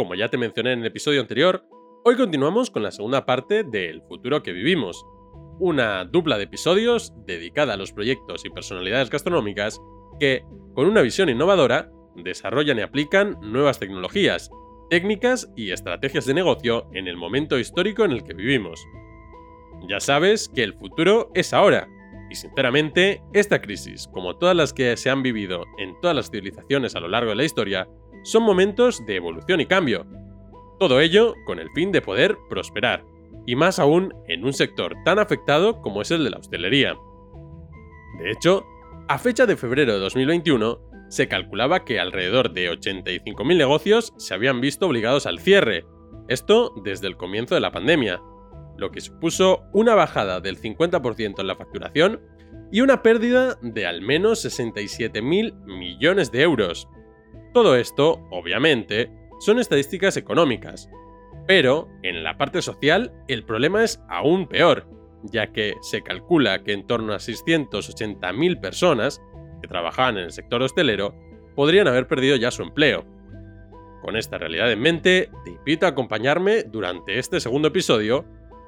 como ya te mencioné en el episodio anterior, hoy continuamos con la segunda parte del futuro que vivimos, una dupla de episodios dedicada a los proyectos y personalidades gastronómicas que, con una visión innovadora, desarrollan y aplican nuevas tecnologías, técnicas y estrategias de negocio en el momento histórico en el que vivimos. Ya sabes que el futuro es ahora, y sinceramente, esta crisis, como todas las que se han vivido en todas las civilizaciones a lo largo de la historia, son momentos de evolución y cambio. Todo ello con el fin de poder prosperar, y más aún en un sector tan afectado como es el de la hostelería. De hecho, a fecha de febrero de 2021, se calculaba que alrededor de 85.000 negocios se habían visto obligados al cierre, esto desde el comienzo de la pandemia, lo que supuso una bajada del 50% en la facturación y una pérdida de al menos 67.000 millones de euros. Todo esto, obviamente, son estadísticas económicas, pero en la parte social el problema es aún peor, ya que se calcula que en torno a 680.000 personas que trabajaban en el sector hostelero podrían haber perdido ya su empleo. Con esta realidad en mente, te invito a acompañarme durante este segundo episodio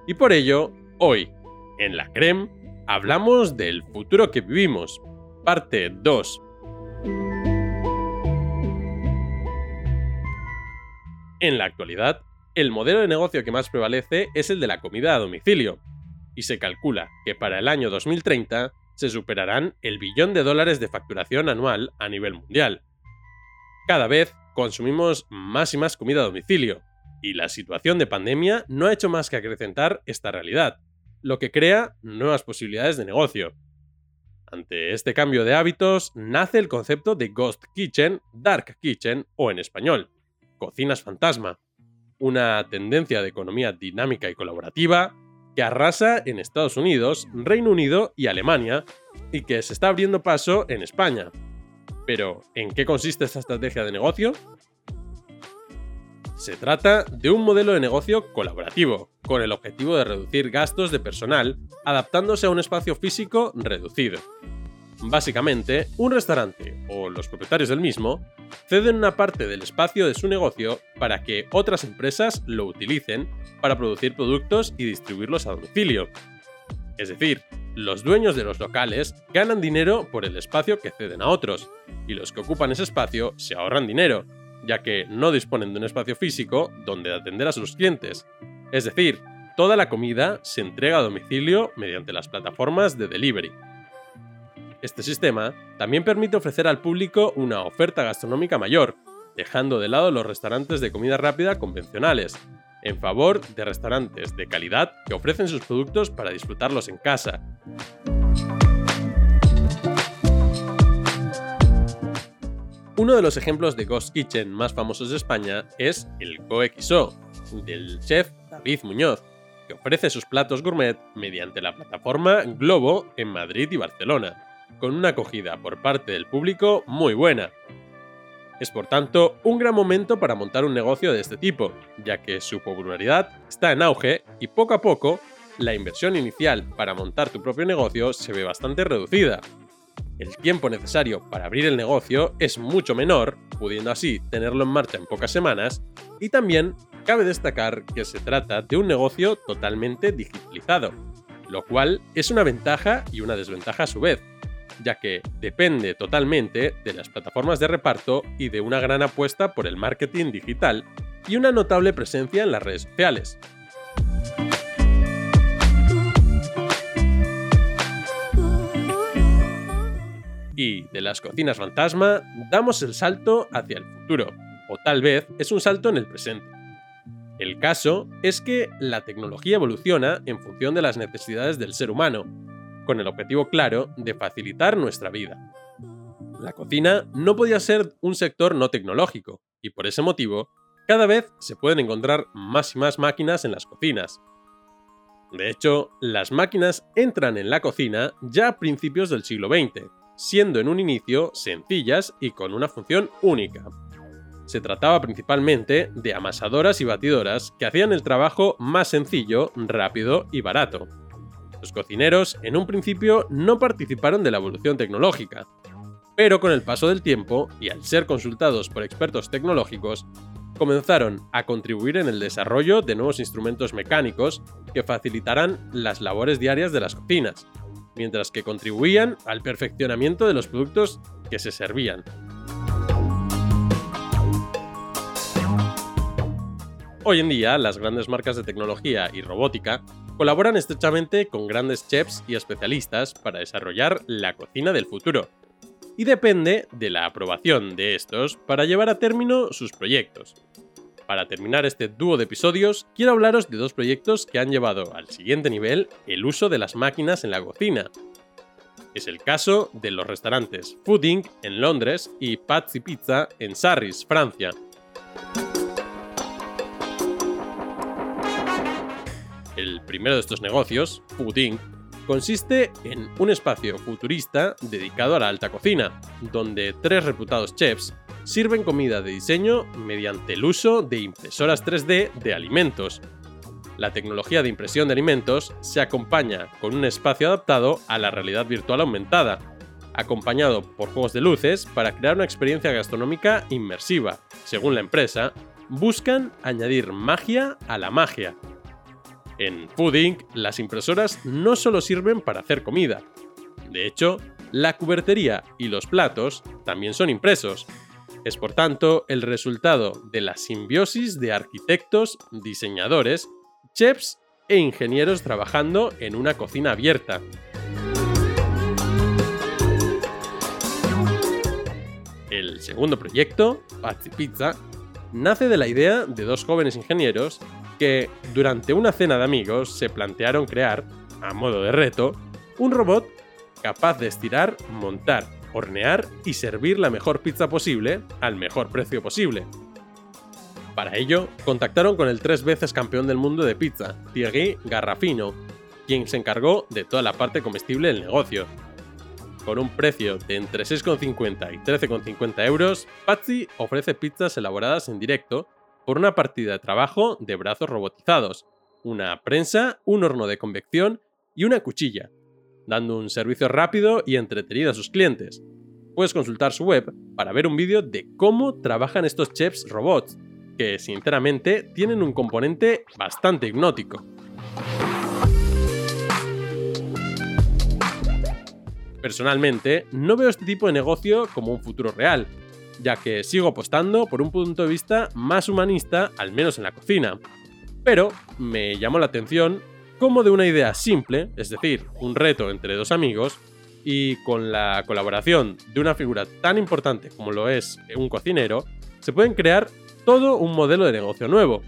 y por ello, hoy, en la CREM, hablamos del futuro que vivimos, parte 2. En la actualidad, el modelo de negocio que más prevalece es el de la comida a domicilio, y se calcula que para el año 2030 se superarán el billón de dólares de facturación anual a nivel mundial. Cada vez consumimos más y más comida a domicilio, y la situación de pandemia no ha hecho más que acrecentar esta realidad, lo que crea nuevas posibilidades de negocio. Ante este cambio de hábitos nace el concepto de Ghost Kitchen, Dark Kitchen o en español, cocinas fantasma, una tendencia de economía dinámica y colaborativa que arrasa en Estados Unidos, Reino Unido y Alemania, y que se está abriendo paso en España. Pero, ¿en qué consiste esta estrategia de negocio? Se trata de un modelo de negocio colaborativo, con el objetivo de reducir gastos de personal, adaptándose a un espacio físico reducido. Básicamente, un restaurante o los propietarios del mismo ceden una parte del espacio de su negocio para que otras empresas lo utilicen para producir productos y distribuirlos a domicilio. Es decir, los dueños de los locales ganan dinero por el espacio que ceden a otros, y los que ocupan ese espacio se ahorran dinero, ya que no disponen de un espacio físico donde atender a sus clientes. Es decir, toda la comida se entrega a domicilio mediante las plataformas de delivery. Este sistema también permite ofrecer al público una oferta gastronómica mayor, dejando de lado los restaurantes de comida rápida convencionales, en favor de restaurantes de calidad que ofrecen sus productos para disfrutarlos en casa. Uno de los ejemplos de Ghost Kitchen más famosos de España es el GoXO, del chef David Muñoz, que ofrece sus platos gourmet mediante la plataforma Globo en Madrid y Barcelona con una acogida por parte del público muy buena. Es por tanto un gran momento para montar un negocio de este tipo, ya que su popularidad está en auge y poco a poco la inversión inicial para montar tu propio negocio se ve bastante reducida. El tiempo necesario para abrir el negocio es mucho menor, pudiendo así tenerlo en marcha en pocas semanas, y también cabe destacar que se trata de un negocio totalmente digitalizado, lo cual es una ventaja y una desventaja a su vez, ya que depende totalmente de las plataformas de reparto y de una gran apuesta por el marketing digital y una notable presencia en las redes sociales. Y de las cocinas fantasma damos el salto hacia el futuro, o tal vez es un salto en el presente. El caso es que la tecnología evoluciona en función de las necesidades del ser humano, con el objetivo claro de facilitar nuestra vida. La cocina no podía ser un sector no tecnológico, y por ese motivo, cada vez se pueden encontrar más y más máquinas en las cocinas. De hecho, las máquinas entran en la cocina ya a principios del siglo XX, siendo en un inicio sencillas y con una función única. Se trataba principalmente de amasadoras y batidoras que hacían el trabajo más sencillo, rápido y barato. Los cocineros en un principio no participaron de la evolución tecnológica, pero con el paso del tiempo y al ser consultados por expertos tecnológicos, comenzaron a contribuir en el desarrollo de nuevos instrumentos mecánicos que facilitarán las labores diarias de las cocinas, mientras que contribuían al perfeccionamiento de los productos que se servían. Hoy en día, las grandes marcas de tecnología y robótica colaboran estrechamente con grandes chefs y especialistas para desarrollar la cocina del futuro, y depende de la aprobación de estos para llevar a término sus proyectos. Para terminar este dúo de episodios, quiero hablaros de dos proyectos que han llevado al siguiente nivel el uso de las máquinas en la cocina. Es el caso de los restaurantes Fooding en Londres y Pazzi Pizza en Sarris, Francia. Primero de estos negocios, Fooding, consiste en un espacio futurista dedicado a la alta cocina, donde tres reputados chefs sirven comida de diseño mediante el uso de impresoras 3D de alimentos. La tecnología de impresión de alimentos se acompaña con un espacio adaptado a la realidad virtual aumentada, acompañado por juegos de luces para crear una experiencia gastronómica inmersiva. Según la empresa, buscan añadir magia a la magia, en Food las impresoras no solo sirven para hacer comida. De hecho, la cubertería y los platos también son impresos. Es por tanto el resultado de la simbiosis de arquitectos, diseñadores, chefs e ingenieros trabajando en una cocina abierta. El segundo proyecto, Pazzi Pizza, nace de la idea de dos jóvenes ingenieros durante una cena de amigos se plantearon crear, a modo de reto, un robot capaz de estirar, montar, hornear y servir la mejor pizza posible al mejor precio posible. Para ello, contactaron con el tres veces campeón del mundo de pizza, Thierry Garrafino, quien se encargó de toda la parte comestible del negocio. Con un precio de entre 6,50 y 13,50 euros, Patsy ofrece pizzas elaboradas en directo por una partida de trabajo de brazos robotizados, una prensa, un horno de convección y una cuchilla, dando un servicio rápido y entretenido a sus clientes. Puedes consultar su web para ver un vídeo de cómo trabajan estos chefs robots, que sinceramente tienen un componente bastante hipnótico. Personalmente, no veo este tipo de negocio como un futuro real, ya que sigo apostando por un punto de vista más humanista, al menos en la cocina. Pero me llamó la atención cómo de una idea simple, es decir, un reto entre dos amigos, y con la colaboración de una figura tan importante como lo es un cocinero, se pueden crear todo un modelo de negocio nuevo.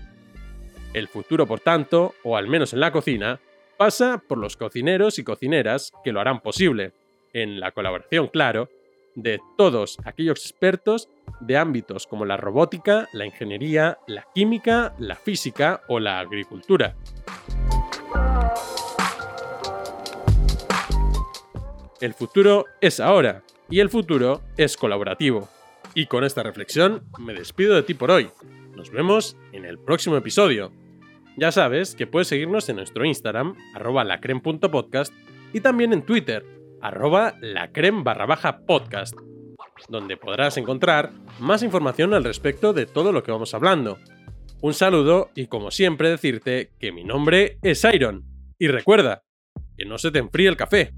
El futuro, por tanto, o al menos en la cocina, pasa por los cocineros y cocineras que lo harán posible, en la colaboración, claro, de todos aquellos expertos de ámbitos como la robótica, la ingeniería, la química, la física o la agricultura. El futuro es ahora y el futuro es colaborativo. Y con esta reflexión me despido de ti por hoy. Nos vemos en el próximo episodio. Ya sabes que puedes seguirnos en nuestro Instagram, arroba y también en Twitter, arroba lacrem barra baja podcast, donde podrás encontrar más información al respecto de todo lo que vamos hablando. Un saludo y como siempre decirte que mi nombre es Iron. Y recuerda, que no se te enfríe el café.